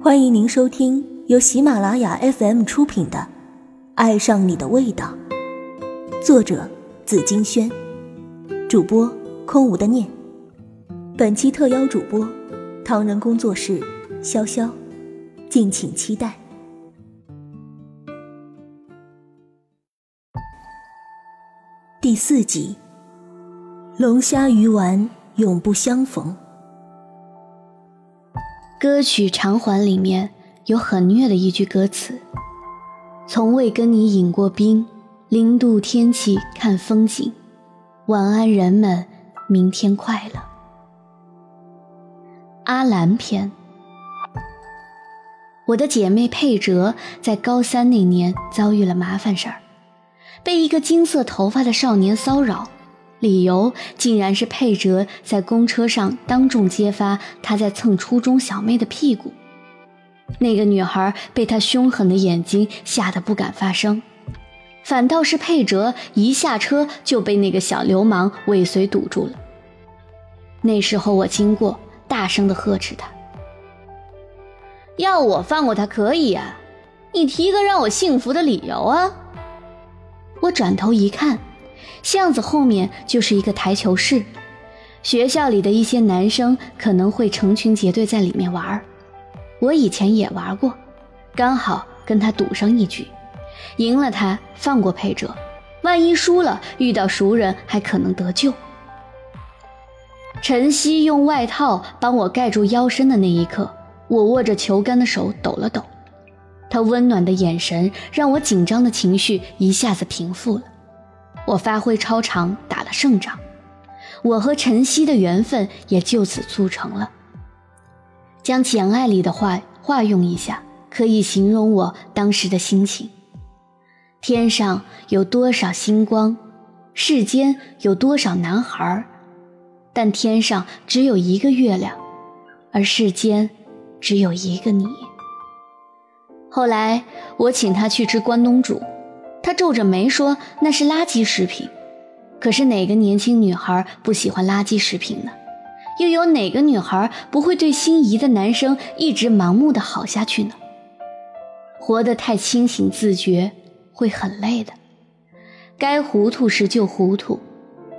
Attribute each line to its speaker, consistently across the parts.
Speaker 1: 欢迎您收听由喜马拉雅 FM 出品的《爱上你的味道》，作者紫金轩，主播空无的念。本期特邀主播唐人工作室潇潇，敬请期待。第四集，龙虾鱼丸永不相逢。
Speaker 2: 歌曲《偿还》里面有很虐的一句歌词：“从未跟你饮过冰，零度天气看风景，晚安人们，明天快乐。”阿兰篇。我的姐妹佩哲在高三那年遭遇了麻烦事儿，被一个金色头发的少年骚扰。理由竟然是佩哲在公车上当众揭发他在蹭初中小妹的屁股，那个女孩被他凶狠的眼睛吓得不敢发声，反倒是佩哲一下车就被那个小流氓尾随堵住了。那时候我经过，大声的呵斥他：“要我放过他可以啊，你提个让我幸福的理由啊！”我转头一看。巷子后面就是一个台球室，学校里的一些男生可能会成群结队在里面玩我以前也玩过，刚好跟他赌上一局，赢了他放过佩哲，万一输了遇到熟人还可能得救。晨曦用外套帮我盖住腰身的那一刻，我握着球杆的手抖了抖，他温暖的眼神让我紧张的情绪一下子平复了。我发挥超常，打了胜仗，我和晨曦的缘分也就此促成了。将《简爱》里的话化用一下，可以形容我当时的心情：天上有多少星光，世间有多少男孩但天上只有一个月亮，而世间只有一个你。后来我请他去吃关东煮。他皱着眉说：“那是垃圾食品。”可是哪个年轻女孩不喜欢垃圾食品呢？又有哪个女孩不会对心仪的男生一直盲目的好下去呢？活得太清醒自觉会很累的，该糊涂时就糊涂。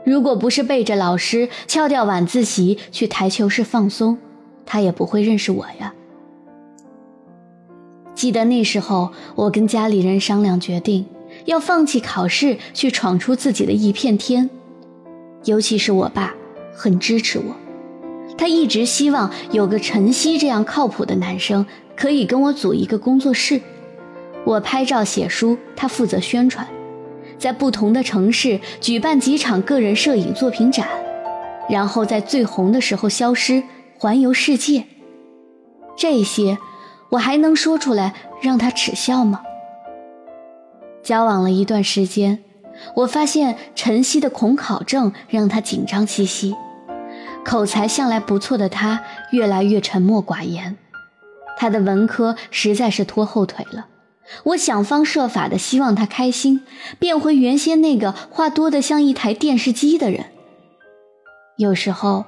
Speaker 2: 如果不是背着老师翘掉晚自习去台球室放松，他也不会认识我呀。记得那时候，我跟家里人商量决定。要放弃考试，去闯出自己的一片天。尤其是我爸，很支持我。他一直希望有个晨曦这样靠谱的男生，可以跟我组一个工作室。我拍照写书，他负责宣传，在不同的城市举办几场个人摄影作品展，然后在最红的时候消失，环游世界。这些，我还能说出来让他耻笑吗？交往了一段时间，我发现晨曦的恐考症让他紧张兮兮，口才向来不错的他越来越沉默寡言，他的文科实在是拖后腿了。我想方设法的希望他开心，变回原先那个话多得像一台电视机的人。有时候，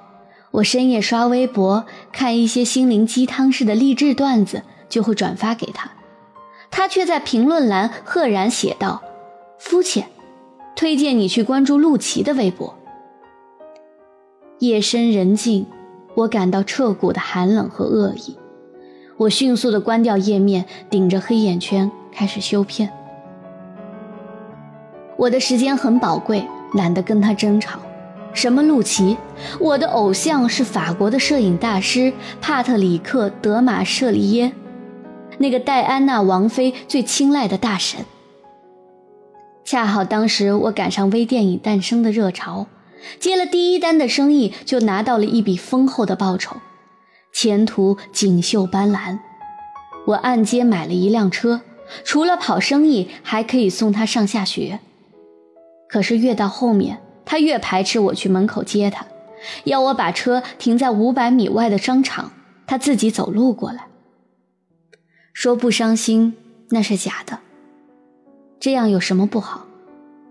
Speaker 2: 我深夜刷微博，看一些心灵鸡汤式的励志段子，就会转发给他。他却在评论栏赫然写道：“肤浅，推荐你去关注陆琪的微博。”夜深人静，我感到彻骨的寒冷和恶意。我迅速的关掉页面，顶着黑眼圈开始修片。我的时间很宝贵，懒得跟他争吵。什么陆琪？我的偶像是法国的摄影大师帕特里克·德马舍利耶。那个戴安娜王妃最青睐的大神，恰好当时我赶上微电影诞生的热潮，接了第一单的生意，就拿到了一笔丰厚的报酬，前途锦绣斑斓。我按揭买了一辆车，除了跑生意，还可以送他上下学。可是越到后面，他越排斥我去门口接他，要我把车停在五百米外的商场，他自己走路过来。说不伤心那是假的。这样有什么不好？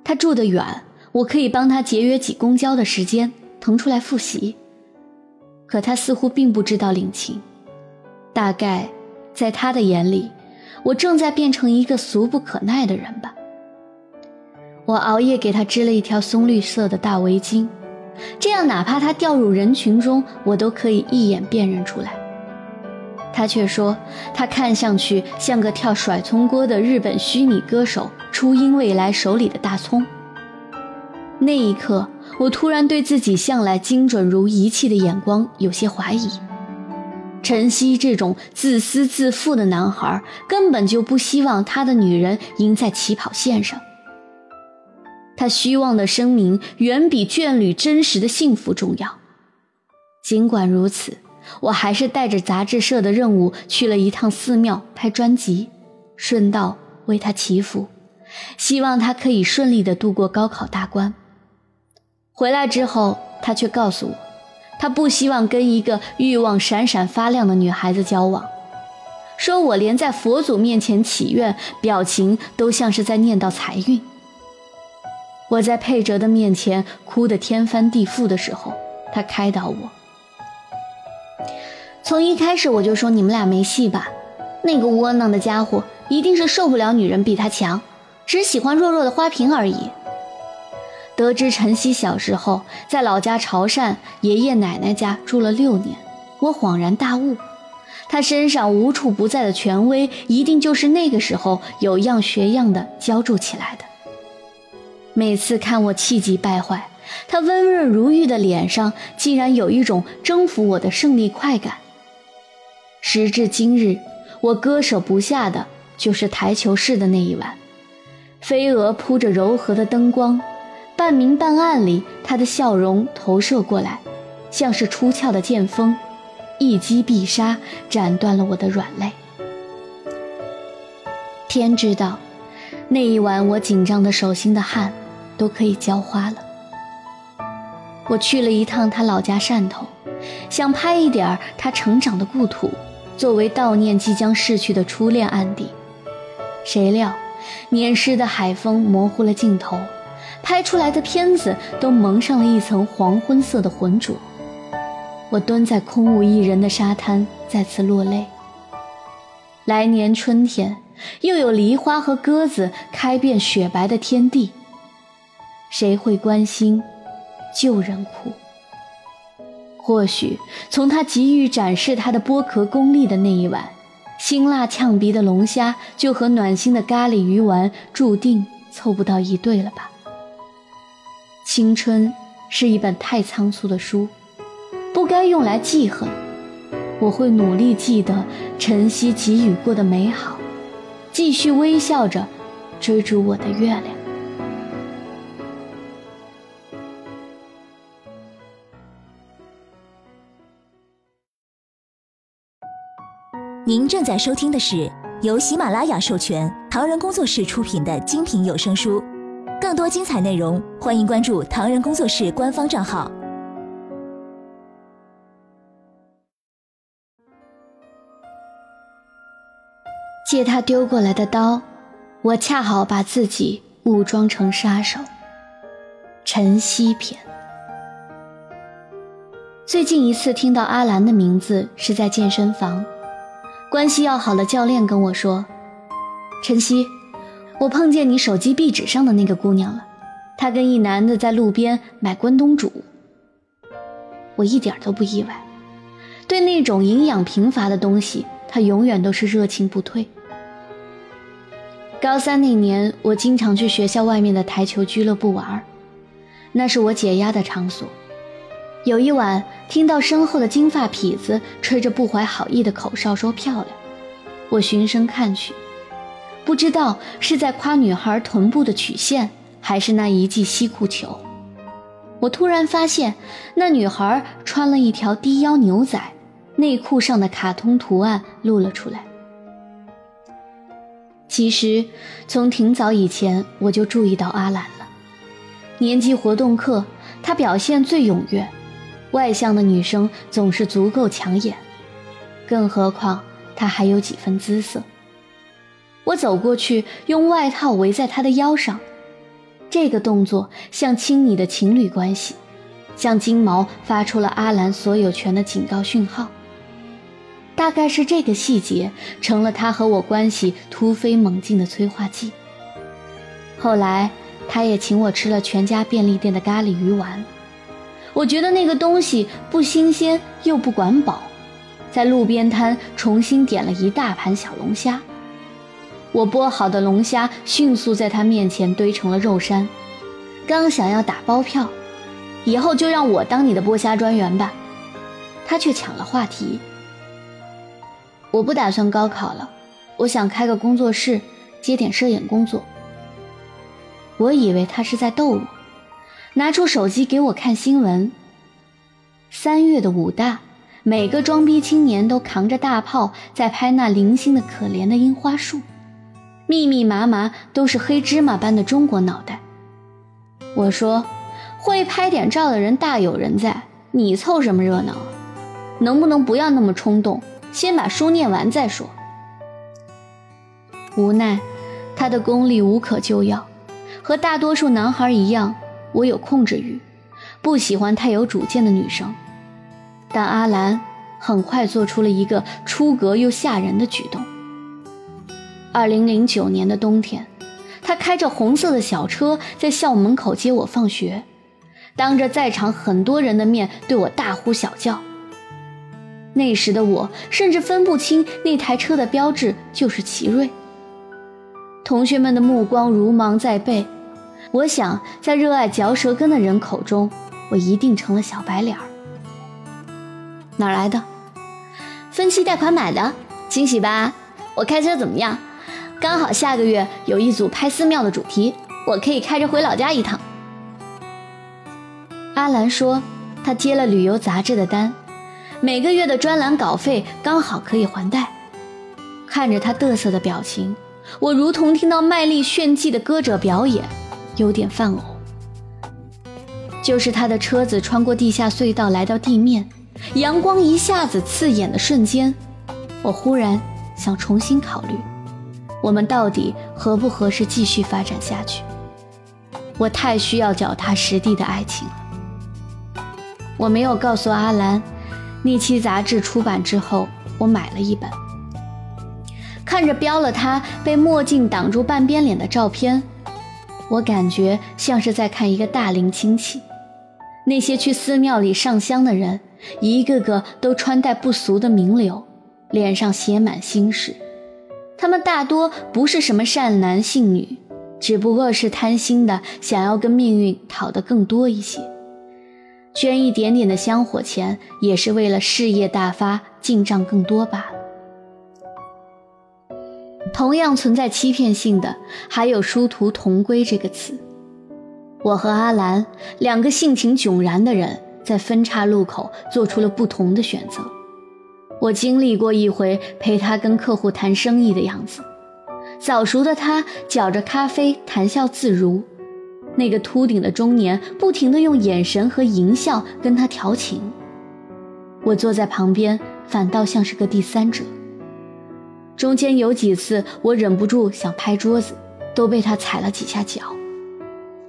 Speaker 2: 他住得远，我可以帮他节约挤公交的时间，腾出来复习。可他似乎并不知道领情，大概在他的眼里，我正在变成一个俗不可耐的人吧。我熬夜给他织了一条松绿色的大围巾，这样哪怕他掉入人群中，我都可以一眼辨认出来。他却说，他看上去像个跳甩葱锅的日本虚拟歌手初音未来手里的大葱。那一刻，我突然对自己向来精准如仪器的眼光有些怀疑。晨曦这种自私自负的男孩，根本就不希望他的女人赢在起跑线上。他虚妄的声明远比眷侣真实的幸福重要。尽管如此，我还是带着杂志社的任务去了一趟寺庙拍专辑，顺道为他祈福，希望他可以顺利的度过高考大关。回来之后，他却告诉我，他不希望跟一个欲望闪闪发亮的女孩子交往，说我连在佛祖面前祈愿，表情都像是在念叨财运。我在佩哲的面前哭得天翻地覆的时候，他开导我。从一开始我就说你们俩没戏吧，那个窝囊的家伙一定是受不了女人比他强，只喜欢弱弱的花瓶而已。得知晨曦小时候在老家潮汕爷爷奶奶家住了六年，我恍然大悟，他身上无处不在的权威，一定就是那个时候有样学样的浇筑起来的。每次看我气急败坏，他温润如玉的脸上竟然有一种征服我的胜利快感。时至今日，我割舍不下的就是台球室的那一晚，飞蛾铺着柔和的灯光，半明半暗里，他的笑容投射过来，像是出鞘的剑锋，一击必杀，斩断了我的软肋。天知道，那一晚我紧张的手心的汗。都可以浇花了。我去了一趟他老家汕头，想拍一点他成长的故土，作为悼念即将逝去的初恋案底。谁料，黏湿的海风模糊了镜头，拍出来的片子都蒙上了一层黄昏色的浑浊。我蹲在空无一人的沙滩，再次落泪。来年春天，又有梨花和鸽子开遍雪白的天地。谁会关心旧人哭？或许从他急于展示他的剥壳功力的那一晚，辛辣呛鼻的龙虾就和暖心的咖喱鱼丸注定凑不到一对了吧？青春是一本太仓促的书，不该用来记恨。我会努力记得晨曦给予过的美好，继续微笑着追逐我的月亮。
Speaker 1: 您正在收听的是由喜马拉雅授权、唐人工作室出品的精品有声书。更多精彩内容，欢迎关注唐人工作室官方账号。
Speaker 2: 借他丢过来的刀，我恰好把自己武装成杀手。晨曦篇。最近一次听到阿兰的名字是在健身房。关系要好的教练跟我说：“晨曦，我碰见你手机壁纸上的那个姑娘了，她跟一男的在路边买关东煮。”我一点都不意外，对那种营养贫乏的东西，他永远都是热情不退。高三那年，我经常去学校外面的台球俱乐部玩，那是我解压的场所。有一晚，听到身后的金发痞子吹着不怀好意的口哨，说漂亮。我循声看去，不知道是在夸女孩臀部的曲线，还是那一记西裤球。我突然发现，那女孩穿了一条低腰牛仔，内裤上的卡通图案露了出来。其实，从挺早以前我就注意到阿兰了。年级活动课，她表现最踊跃。外向的女生总是足够抢眼，更何况她还有几分姿色。我走过去，用外套围在她的腰上，这个动作像亲昵的情侣关系，向金毛发出了阿兰所有权的警告讯号。大概是这个细节成了他和我关系突飞猛进的催化剂。后来，他也请我吃了全家便利店的咖喱鱼丸，我觉得那个东西不新鲜又不管饱，在路边摊重新点了一大盘小龙虾。我剥好的龙虾迅速在他面前堆成了肉山，刚想要打包票，以后就让我当你的剥虾专员吧，他却抢了话题。我不打算高考了，我想开个工作室，接点摄影工作。我以为他是在逗我，拿出手机给我看新闻。三月的武大，每个装逼青年都扛着大炮在拍那零星的可怜的樱花树，密密麻麻都是黑芝麻般的中国脑袋。我说，会拍点照的人大有人在，你凑什么热闹？能不能不要那么冲动，先把书念完再说。无奈，他的功力无可救药。和大多数男孩一样，我有控制欲，不喜欢太有主见的女生。但阿兰很快做出了一个出格又吓人的举动。二零零九年的冬天，他开着红色的小车在校门口接我放学，当着在场很多人的面对我大呼小叫。那时的我甚至分不清那台车的标志就是奇瑞。同学们的目光如芒在背，我想在热爱嚼舌根的人口中，我一定成了小白脸儿。哪来的？分期贷款买的，惊喜吧？我开车怎么样？刚好下个月有一组拍寺庙的主题，我可以开着回老家一趟。阿兰说，他接了旅游杂志的单，每个月的专栏稿费刚好可以还贷。看着他嘚瑟的表情。我如同听到卖力炫技的歌者表演，有点犯呕。就是他的车子穿过地下隧道来到地面，阳光一下子刺眼的瞬间，我忽然想重新考虑，我们到底合不合适继续发展下去？我太需要脚踏实地的爱情了。我没有告诉阿兰，那期杂志出版之后，我买了一本。看着标了他被墨镜挡住半边脸的照片，我感觉像是在看一个大龄亲戚。那些去寺庙里上香的人，一个个都穿戴不俗的名流，脸上写满心事。他们大多不是什么善男信女，只不过是贪心的想要跟命运讨得更多一些，捐一点点的香火钱，也是为了事业大发，进账更多罢了。同样存在欺骗性的，还有殊途同归这个词。我和阿兰两个性情迥然的人，在分岔路口做出了不同的选择。我经历过一回陪他跟客户谈生意的样子，早熟的他搅着咖啡，谈笑自如；那个秃顶的中年不停地用眼神和淫笑跟他调情。我坐在旁边，反倒像是个第三者。中间有几次，我忍不住想拍桌子，都被他踩了几下脚。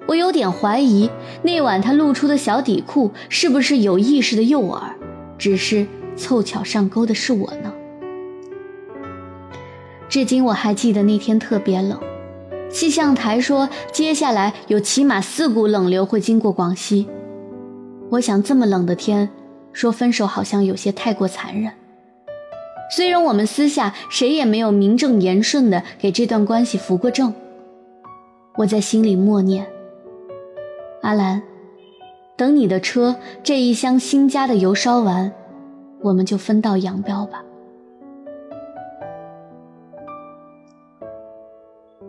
Speaker 2: 我有点怀疑，那晚他露出的小底裤是不是有意识的诱饵，只是凑巧上钩的是我呢？至今我还记得那天特别冷，气象台说接下来有起码四股冷流会经过广西。我想这么冷的天，说分手好像有些太过残忍。虽然我们私下谁也没有名正言顺的给这段关系扶过正，我在心里默念：“阿兰，等你的车这一箱新加的油烧完，我们就分道扬镳吧。”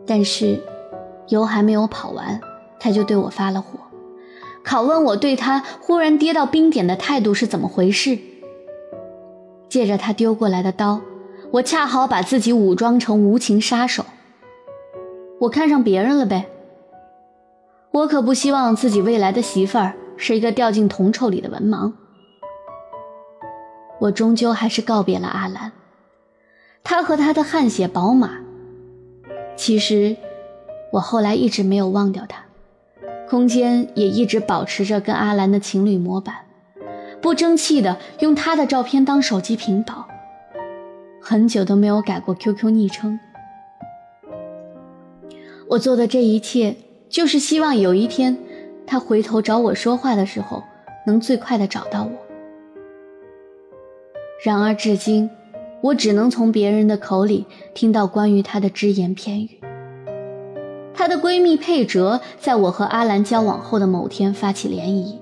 Speaker 2: 但是，油还没有跑完，他就对我发了火，拷问我对他忽然跌到冰点的态度是怎么回事。借着他丢过来的刀，我恰好把自己武装成无情杀手。我看上别人了呗。我可不希望自己未来的媳妇儿是一个掉进铜臭里的文盲。我终究还是告别了阿兰，他和他的汗血宝马。其实，我后来一直没有忘掉他，空间也一直保持着跟阿兰的情侣模板。不争气的用他的照片当手机屏保，很久都没有改过 QQ 昵称。我做的这一切，就是希望有一天，他回头找我说话的时候，能最快的找到我。然而至今，我只能从别人的口里听到关于他的只言片语。她的闺蜜佩哲，在我和阿兰交往后的某天发起涟漪，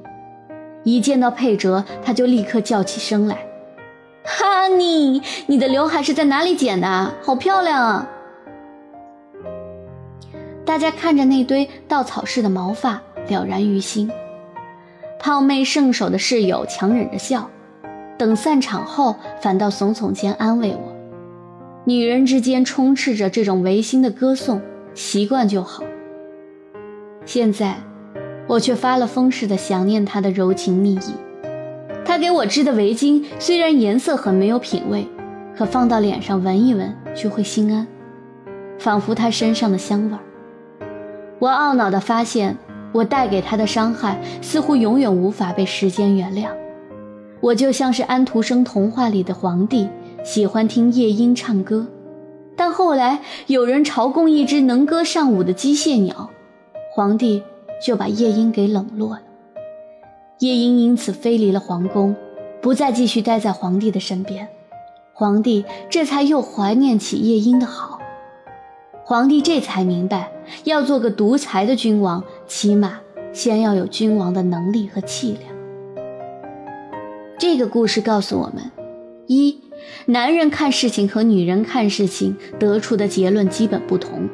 Speaker 2: 一见到佩哲，她就立刻叫起声来：“哈尼，你的刘海是在哪里剪的？好漂亮啊！”大家看着那堆稻草似的毛发，了然于心。胖妹圣手的室友强忍着笑，等散场后，反倒耸耸肩安慰我：“女人之间充斥着这种违心的歌颂。”习惯就好。现在，我却发了疯似的想念他的柔情蜜意。他给我织的围巾虽然颜色很没有品味，可放到脸上闻一闻却会心安，仿佛他身上的香味儿。我懊恼地发现，我带给他的伤害似乎永远无法被时间原谅。我就像是安徒生童话里的皇帝，喜欢听夜莺唱歌。但后来有人朝贡一只能歌善舞的机械鸟，皇帝就把夜莺给冷落了。夜莺因此飞离了皇宫，不再继续待在皇帝的身边。皇帝这才又怀念起夜莺的好。皇帝这才明白，要做个独裁的君王，起码先要有君王的能力和气量。这个故事告诉我们：一。男人看事情和女人看事情得出的结论基本不同。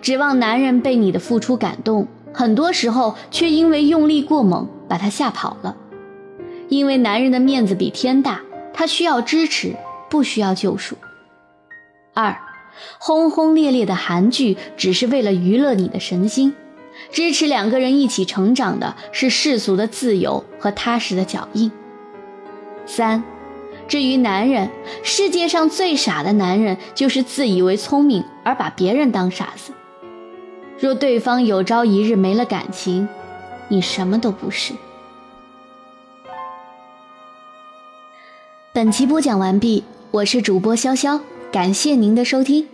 Speaker 2: 指望男人被你的付出感动，很多时候却因为用力过猛把他吓跑了。因为男人的面子比天大，他需要支持，不需要救赎。二，轰轰烈烈的韩剧只是为了娱乐你的神经，支持两个人一起成长的是世俗的自由和踏实的脚印。三。至于男人，世界上最傻的男人就是自以为聪明而把别人当傻子。若对方有朝一日没了感情，你什么都不是。本期播讲完毕，我是主播潇潇，感谢您的收听。